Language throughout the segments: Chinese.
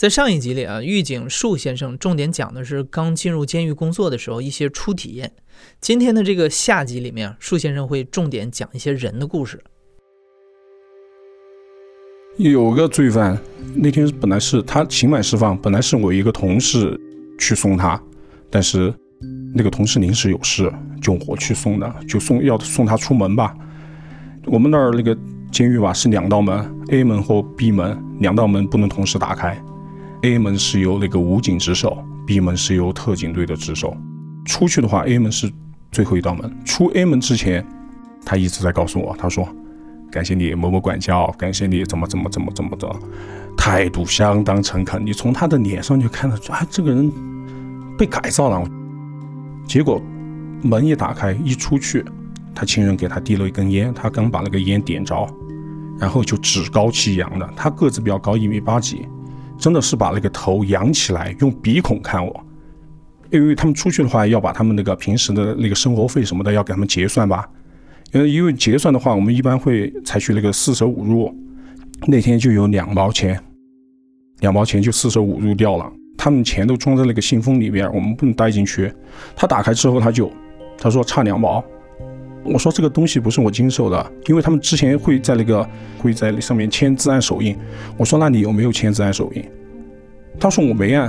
在上一集里啊，狱警树先生重点讲的是刚进入监狱工作的时候一些初体验。今天的这个下集里面，树先生会重点讲一些人的故事。有个罪犯，那天本来是他刑满释放，本来是我一个同事去送他，但是那个同事临时有事，就我去送的，就送要送他出门吧。我们那儿那个监狱吧是两道门，A 门和 B 门，两道门不能同时打开。A 门是由那个武警值守，B 门是由特警队的值守。出去的话，A 门是最后一道门。出 A 门之前，他一直在告诉我，他说：“感谢你某某管教，感谢你怎么怎么怎么怎么的，态度相当诚恳。你从他的脸上就看得出，啊，这个人被改造了。”结果门一打开，一出去，他亲人给他递了一根烟，他刚把那个烟点着，然后就趾高气扬的。他个子比较高，一米八几。真的是把那个头仰起来，用鼻孔看我，因为他们出去的话要把他们那个平时的那个生活费什么的要给他们结算吧，因为因为结算的话，我们一般会采取那个四舍五入，那天就有两毛钱，两毛钱就四舍五入掉了，他们钱都装在那个信封里边，我们不能带进去，他打开之后他就他说差两毛。我说这个东西不是我经手的，因为他们之前会在那个会在上面签字按手印。我说那你有没有签字按手印？他说我没按，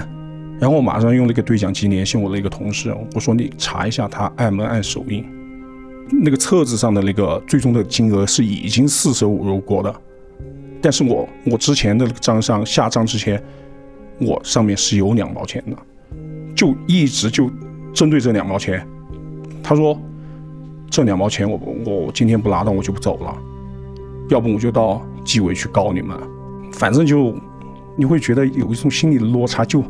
然后我马上用那个对讲机联系我的一个同事，我说你查一下他按没按手印。那个册子上的那个最终的金额是已经四舍五入过的，但是我我之前的账上下账之前，我上面是有两毛钱的，就一直就针对这两毛钱。他说。这两毛钱，我我今天不拿到，我就不走了。要不我就到纪委去告你们。反正就你会觉得有一种心理的落差，就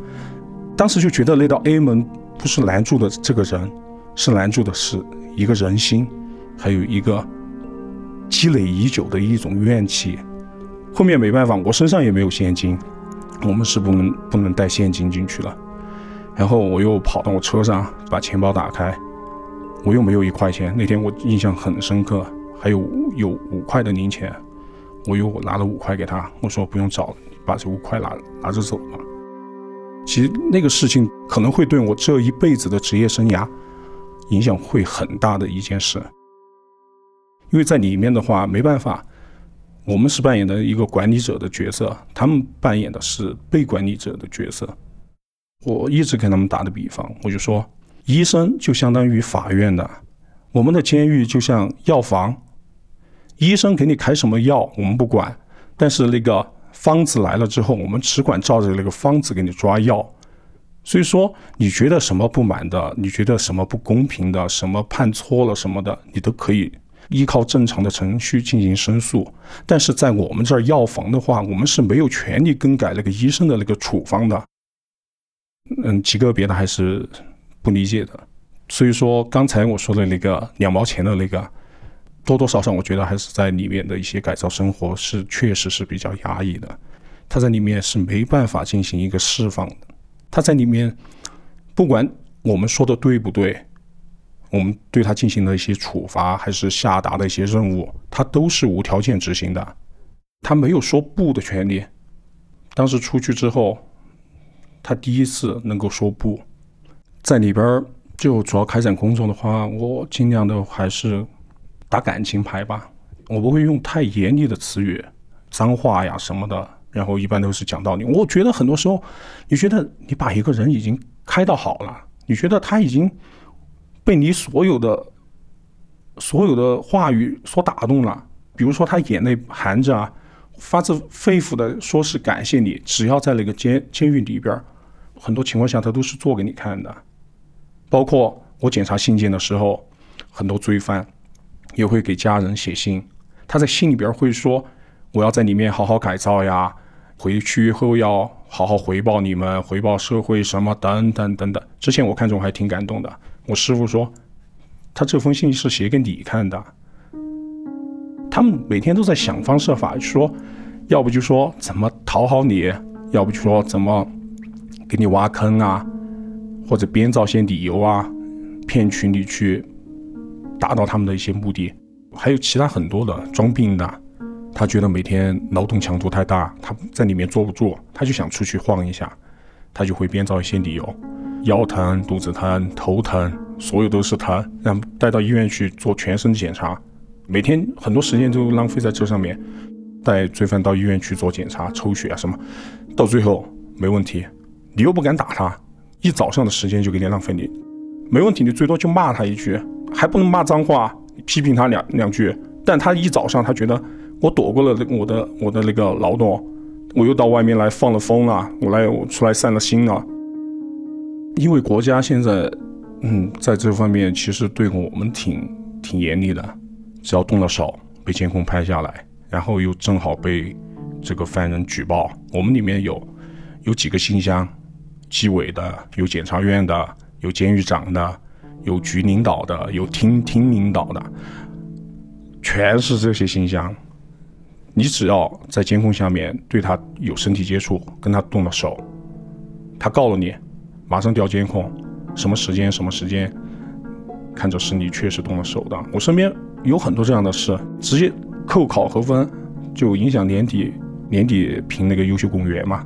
当时就觉得那道 A 门不是拦住的这个人，是拦住的是一个人心，还有一个积累已久的一种怨气。后面没办法，我身上也没有现金，我们是不能不能带现金进去了。然后我又跑到我车上，把钱包打开。我又没有一块钱，那天我印象很深刻，还有有五块的零钱，我又拿了五块给他，我说不用找了，把这五块拿拿着走吧。其实那个事情可能会对我这一辈子的职业生涯影响会很大的一件事，因为在里面的话没办法，我们是扮演的一个管理者的角色，他们扮演的是被管理者的角色。我一直跟他们打的比方，我就说。医生就相当于法院的，我们的监狱就像药房，医生给你开什么药我们不管，但是那个方子来了之后，我们只管照着那个方子给你抓药。所以说，你觉得什么不满的，你觉得什么不公平的，什么判错了什么的，你都可以依靠正常的程序进行申诉。但是在我们这儿药房的话，我们是没有权利更改那个医生的那个处方的。嗯，极个别的还是。不理解的，所以说刚才我说的那个两毛钱的那个，多多少少我觉得还是在里面的一些改造生活是确实是比较压抑的，他在里面是没办法进行一个释放的，他在里面不管我们说的对不对，我们对他进行的一些处罚还是下达的一些任务，他都是无条件执行的，他没有说不的权利。当时出去之后，他第一次能够说不。在里边就主要开展工作的话，我尽量的还是打感情牌吧，我不会用太严厉的词语、脏话呀什么的，然后一般都是讲道理。我觉得很多时候，你觉得你把一个人已经开到好了，你觉得他已经被你所有的所有的话语所打动了，比如说他眼泪含着啊，发自肺腑的说是感谢你，只要在那个监监狱里边，很多情况下他都是做给你看的。包括我检查信件的时候，很多罪犯也会给家人写信。他在信里边会说：“我要在里面好好改造呀，回去后要好好回报你们，回报社会什么等等等等。”之前我看中还挺感动的。我师傅说，他这封信是写给你看的。他们每天都在想方设法，说，要不就说怎么讨好你，要不就说怎么给你挖坑啊，或者编造些理由啊，骗取你去达到他们的一些目的。还有其他很多的装病的，他觉得每天劳动强度太大，他在里面坐不住，他就想出去晃一下，他就会编造一些理由，腰疼、肚子疼、头疼，所有都是疼，让带到医院去做全身检查，每天很多时间都浪费在这上面，带罪犯到医院去做检查、抽血啊什么，到最后没问题，你又不敢打他，一早上的时间就给你浪费，你没问题，你最多就骂他一句，还不能骂脏话。批评他两两句，但他一早上他觉得我躲过了我的我的那个劳动，我又到外面来放了风了，我来我出来散了心了。因为国家现在，嗯，在这方面其实对我们挺挺严厉的，只要动了手，被监控拍下来，然后又正好被这个犯人举报，我们里面有有几个信箱，纪委的，有检察院的，有监狱长的。有局领导的，有厅厅领导的，全是这些信箱。你只要在监控下面对他有身体接触，跟他动了手，他告了你，马上调监控，什么时间什么时间，看着是你确实动了手的。我身边有很多这样的事，直接扣考核分，就影响年底年底评那个优秀公务员嘛。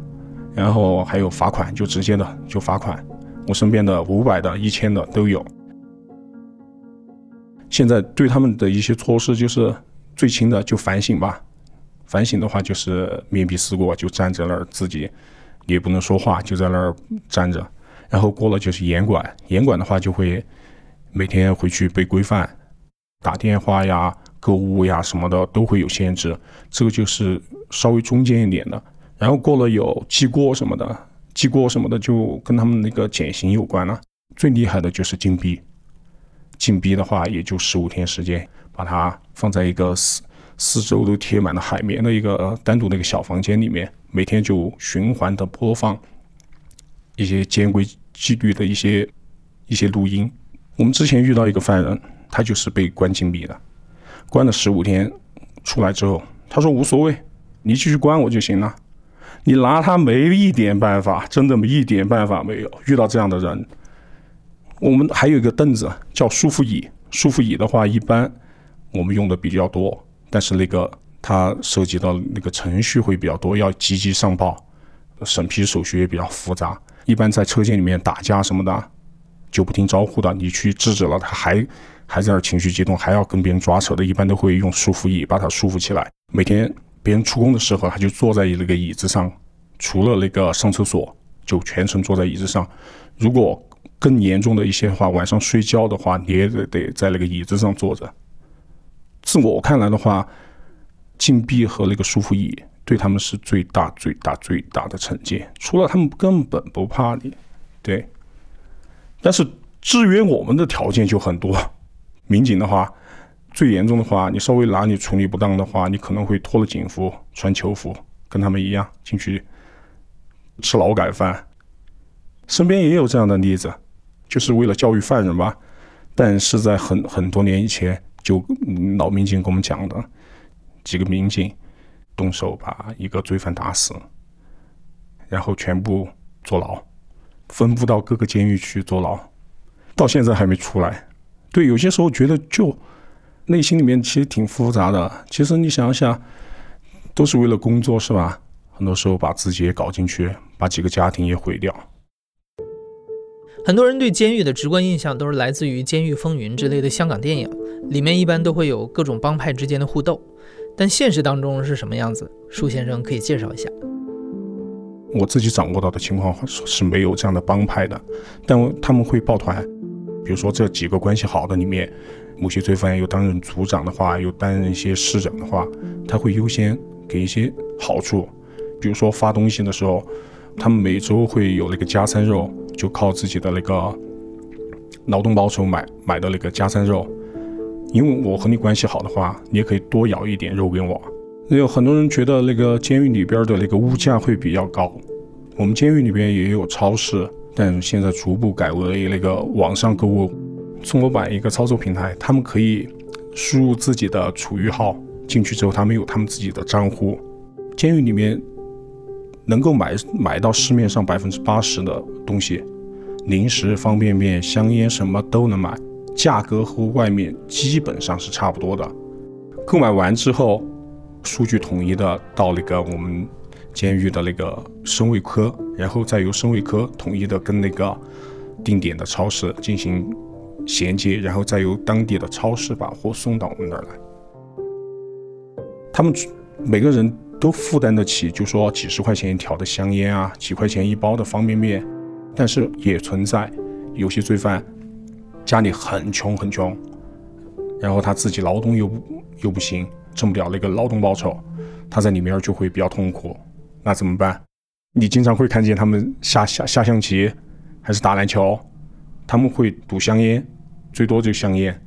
然后还有罚款，就直接的就罚款。我身边的五百的、一千的都有。现在对他们的一些措施就是最轻的就反省吧，反省的话就是面壁思过，就站在那儿自己也不能说话，就在那儿站着。然后过了就是严管，严管的话就会每天回去被规范，打电话呀、购物呀什么的都会有限制。这个就是稍微中间一点的。然后过了有记过什么的，记过什么的就跟他们那个减刑有关了。最厉害的就是禁闭。禁闭的话，也就十五天时间，把它放在一个四四周都贴满了海绵的一个单独的一个小房间里面，每天就循环的播放一些监规纪律的一些一些录音。我们之前遇到一个犯人，他就是被关禁闭的，关了十五天，出来之后，他说无所谓，你继续关我就行了，你拿他没一点办法，真的一点办法没有。遇到这样的人。我们还有一个凳子叫舒服椅，舒服椅的话，一般我们用的比较多，但是那个它涉及到那个程序会比较多，要积极上报，审批手续也比较复杂。一般在车间里面打架什么的，就不听招呼的，你去制止了，他还还在那情绪激动，还要跟别人抓扯的，一般都会用束缚椅把他束缚起来。每天别人出工的时候，他就坐在那个椅子上，除了那个上厕所，就全程坐在椅子上。如果更严重的一些话，晚上睡觉的话，你也得得在那个椅子上坐着。自我看来的话，禁闭和那个舒服椅对他们是最大、最大、最大的惩戒。除了他们根本不怕你，对。但是制约我们的条件就很多。民警的话，最严重的话，你稍微哪里处理不当的话，你可能会脱了警服穿囚服，跟他们一样进去吃劳改饭。身边也有这样的例子。就是为了教育犯人吧，但是在很很多年以前，就老民警跟我们讲的，几个民警动手把一个罪犯打死，然后全部坐牢，分布到各个监狱去坐牢，到现在还没出来。对，有些时候觉得就内心里面其实挺复杂的。其实你想想，都是为了工作是吧？很多时候把自己也搞进去，把几个家庭也毁掉。很多人对监狱的直观印象都是来自于《监狱风云》之类的香港电影，里面一般都会有各种帮派之间的互斗。但现实当中是什么样子？舒先生可以介绍一下。我自己掌握到的情况是没有这样的帮派的，但他们会抱团。比如说这几个关系好的里面，某些罪犯又担任组长的话，又担任一些市长的话，他会优先给一些好处。比如说发东西的时候，他们每周会有那个加餐肉。就靠自己的那个劳动报酬买买的那个加餐肉，因为我和你关系好的话，你也可以多咬一点肉给我。有很多人觉得那个监狱里边的那个物价会比较高，我们监狱里边也有超市，但现在逐步改为那个网上购物。中国版一个操作平台，他们可以输入自己的储蓄号，进去之后，他们有他们自己的账户。监狱里面能够买买到市面上百分之八十的东西，零食、方便面、香烟什么都能买，价格和外面基本上是差不多的。购买完之后，数据统一的到那个我们监狱的那个生卫科，然后再由生卫科统一的跟那个定点的超市进行衔接，然后再由当地的超市把货送到我们那儿来。他们每个人都负担得起，就说几十块钱一条的香烟啊，几块钱一包的方便面，但是也存在有些罪犯家里很穷很穷，然后他自己劳动又又不行，挣不了那个劳动报酬，他在里面就会比较痛苦。那怎么办？你经常会看见他们下下下象棋，还是打篮球，他们会赌香烟，最多就香烟，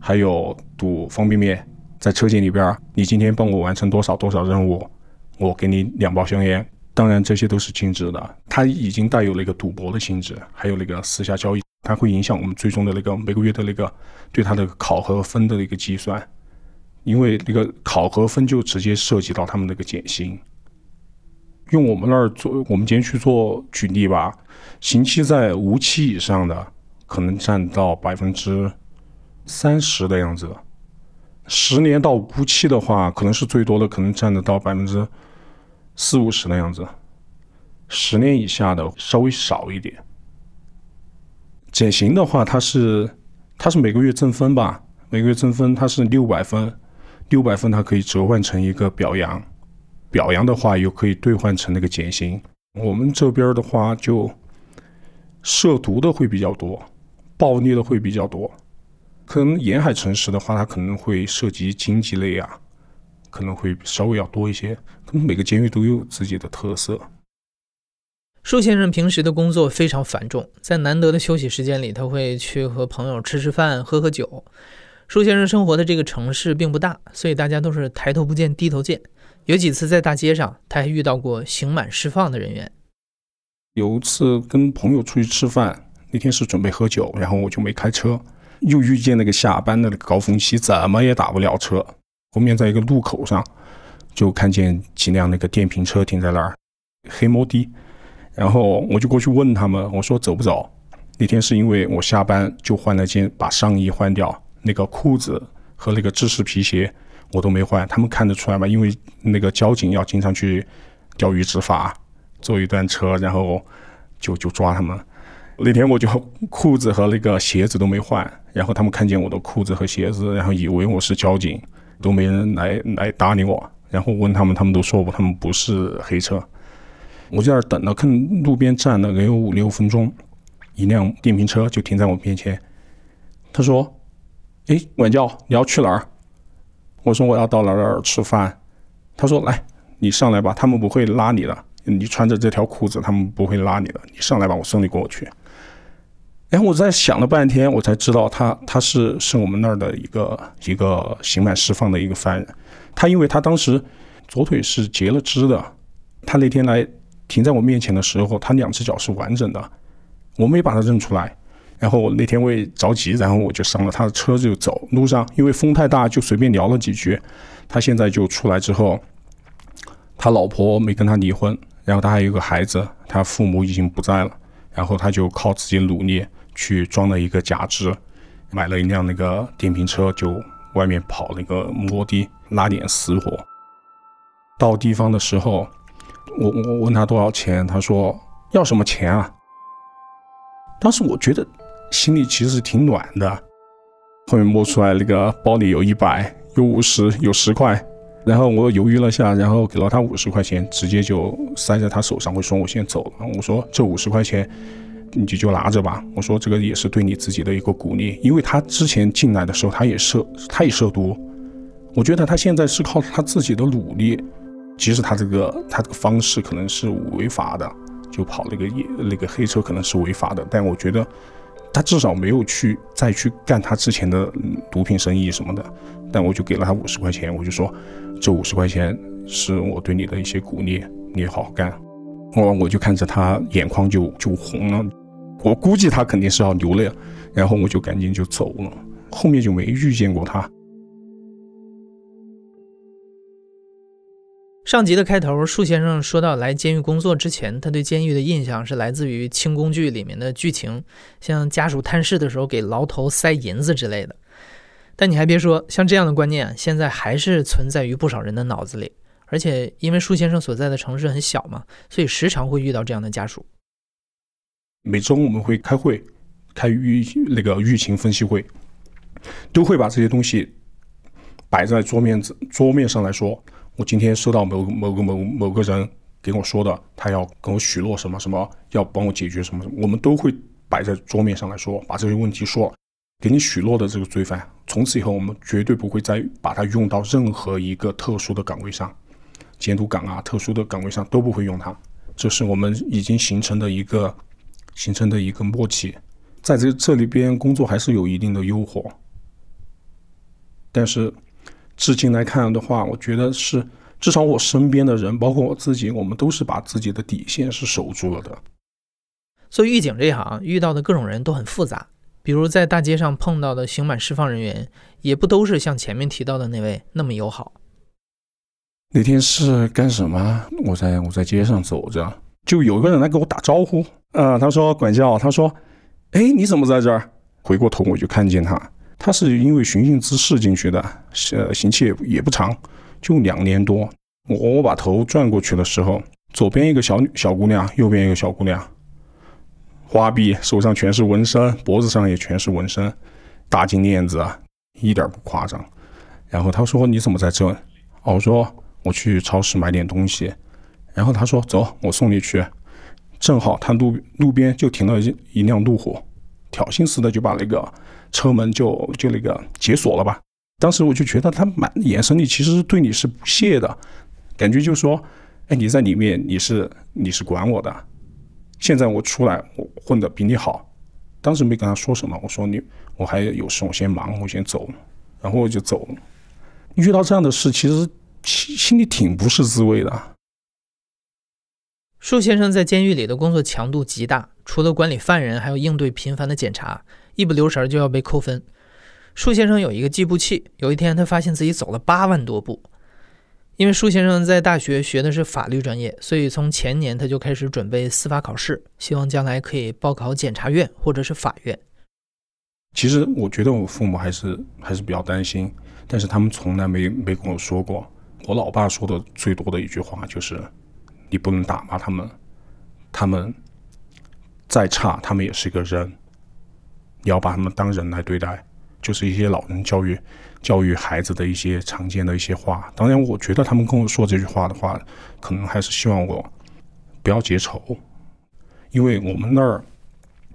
还有赌方便面。在车间里边，你今天帮我完成多少多少任务，我给你两包香烟。当然，这些都是禁止的，它已经带有那个赌博的性质，还有那个私下交易，它会影响我们最终的那个每个月的那个对他的考核分的一个计算，因为那个考核分就直接涉及到他们那个减薪。用我们那儿做，我们今天去做举例吧，刑期在无期以上的，可能占到百分之三十的样子。十年到无期的话，可能是最多的，可能占得到百分之四五十的样子。十年以下的稍微少一点。减刑的话，它是它是每个月增分吧？每个月增分，它是六百分，六百分它可以折换成一个表扬，表扬的话又可以兑换成那个减刑。我们这边的话，就涉毒的会比较多，暴力的会比较多。可能沿海城市的话，它可能会涉及经济类啊，可能会稍微要多一些。可能每个监狱都有自己的特色。舒先生平时的工作非常繁重，在难得的休息时间里，他会去和朋友吃吃饭、喝喝酒。舒先生生活的这个城市并不大，所以大家都是抬头不见低头见。有几次在大街上，他还遇到过刑满释放的人员。有一次跟朋友出去吃饭，那天是准备喝酒，然后我就没开车。又遇见那个下班的那个高峰期，怎么也打不了车。后面在一个路口上，就看见几辆那个电瓶车停在那儿，黑摩的。然后我就过去问他们，我说走不走？那天是因为我下班就换了件，把上衣换掉，那个裤子和那个制式皮鞋我都没换。他们看得出来吗？因为那个交警要经常去钓鱼执法，坐一段车，然后就就抓他们。那天我就裤子和那个鞋子都没换，然后他们看见我的裤子和鞋子，然后以为我是交警，都没人来来搭理我。然后问他们，他们都说我他们不是黑车。我在那儿等了，看路边站了，有五六分钟，一辆电瓶车就停在我面前。他说：“哎，管教，你要去哪儿？”我说：“我要到哪儿哪儿吃饭。”他说：“来，你上来吧，他们不会拉你的。你穿着这条裤子，他们不会拉你的。你上来吧，我送你过去。”然后我在想了半天，我才知道他他是是我们那儿的一个一个刑满释放的一个犯人。他因为他当时左腿是截了肢的，他那天来停在我面前的时候，他两只脚是完整的，我没把他认出来。然后我那天我也着急，然后我就上了他的车就走。路上因为风太大，就随便聊了几句。他现在就出来之后，他老婆没跟他离婚，然后他还有个孩子，他父母已经不在了，然后他就靠自己努力。去装了一个假肢，买了一辆那个电瓶车，就外面跑那个摩的，拉点死活。到地方的时候，我我问他多少钱，他说要什么钱啊？当时我觉得心里其实挺暖的。后面摸出来那个包里有一百，有五十，有十块。然后我犹豫了下，然后给了他五十块钱，直接就塞在他手上。我说我先走了。我说这五十块钱。你就拿着吧，我说这个也是对你自己的一个鼓励，因为他之前进来的时候他也涉他也涉毒，我觉得他现在是靠他自己的努力，即使他这个他这个方式可能是违法的，就跑那个夜那个黑车可能是违法的，但我觉得他至少没有去再去干他之前的毒品生意什么的，但我就给了他五十块钱，我就说这五十块钱是我对你的一些鼓励，你好好干，我我就看着他眼眶就就红了。我估计他肯定是要流泪，然后我就赶紧就走了，后面就没遇见过他。上集的开头，树先生说到来监狱工作之前，他对监狱的印象是来自于轻宫剧里面的剧情，像家属探视的时候给牢头塞银子之类的。但你还别说，像这样的观念，现在还是存在于不少人的脑子里。而且因为树先生所在的城市很小嘛，所以时常会遇到这样的家属。每周我们会开会，开狱那个狱情分析会，都会把这些东西摆在桌面子桌面上来说。我今天收到某某个某某个人给我说的，他要跟我许诺什么什么，要帮我解决什么什么，我们都会摆在桌面上来说，把这些问题说，给你许诺的这个罪犯，从此以后我们绝对不会再把他用到任何一个特殊的岗位上，监督岗啊，特殊的岗位上都不会用他，这是我们已经形成的一个形成的一个默契，在这这里边工作还是有一定的诱惑，但是。至今来看的话，我觉得是至少我身边的人，包括我自己，我们都是把自己的底线是守住了的。做狱警这一行，遇到的各种人都很复杂，比如在大街上碰到的刑满释放人员，也不都是像前面提到的那位那么友好。那天是干什么？我在我在街上走着，就有一个人来给我打招呼，啊，他说管教，他说，哎，你怎么在这儿？回过头我就看见他。他是因为寻衅滋事进去的，呃，刑期也也不长，就两年多。我我把头转过去的时候，左边一个小小姑娘，右边一个小姑娘，花臂，手上全是纹身，脖子上也全是纹身，大金链子，一点不夸张。然后他说：“你怎么在这？”哦，我说：“我去超市买点东西。”然后他说：“走，我送你去。”正好他路路边就停了一一辆路虎，挑衅似的就把那个。车门就就那个解锁了吧？当时我就觉得他满眼神里其实对你是不屑的，感觉就是说，哎，你在里面你是你是管我的，现在我出来我混的比你好。当时没跟他说什么，我说你我还有事，我先忙，我先走，然后我就走了。遇到这样的事，其实心心里挺不是滋味的。树先生在监狱里的工作强度极大，除了管理犯人，还要应对频繁的检查。一不留神就要被扣分。舒先生有一个计步器，有一天他发现自己走了八万多步。因为舒先生在大学学的是法律专业，所以从前年他就开始准备司法考试，希望将来可以报考检察院或者是法院。其实我觉得我父母还是还是比较担心，但是他们从来没没跟我说过。我老爸说的最多的一句话就是：“你不能打骂他们，他们再差，他们也是一个人。”也要把他们当人来对待，就是一些老人教育教育孩子的一些常见的一些话。当然，我觉得他们跟我说这句话的话，可能还是希望我不要结仇，因为我们那儿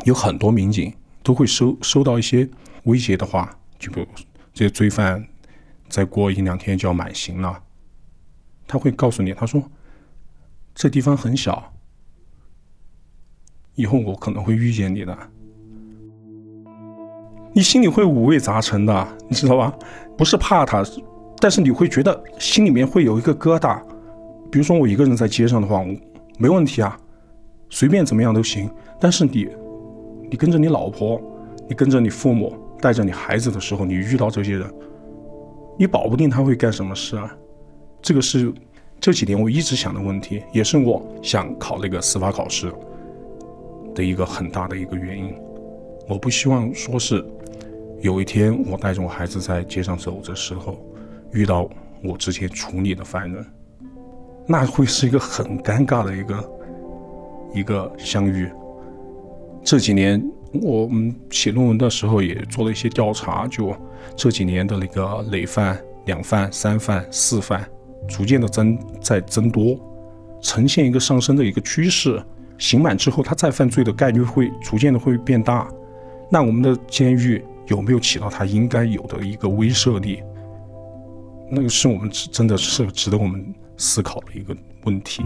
有很多民警都会收收到一些威胁的话，就比如这些罪犯再过一两天就要满刑了，他会告诉你，他说这地方很小，以后我可能会遇见你的。你心里会五味杂陈的，你知道吧？不是怕他，但是你会觉得心里面会有一个疙瘩。比如说我一个人在街上的话，没问题啊，随便怎么样都行。但是你，你跟着你老婆，你跟着你父母，带着你孩子的时候，你遇到这些人，你保不定他会干什么事啊。这个是这几年我一直想的问题，也是我想考那个司法考试的一个很大的一个原因。我不希望说是。有一天，我带着我孩子在街上走的时候，遇到我之前处理的犯人，那会是一个很尴尬的一个一个相遇。这几年我们写论文的时候也做了一些调查，就这几年的那个累犯、两犯、三犯、四犯，逐渐的增在增多，呈现一个上升的一个趋势。刑满之后，他再犯罪的概率会逐渐的会变大。那我们的监狱。有没有起到它应该有的一个威慑力？那个是我们真的是值得我们思考的一个问题。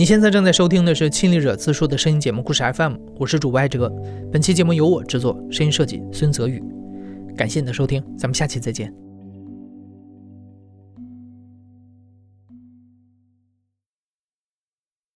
你现在正在收听的是《亲历者自述》的声音节目故事 FM，我是主播艾哲。本期节目由我制作，声音设计孙泽宇。感谢你的收听，咱们下期再见。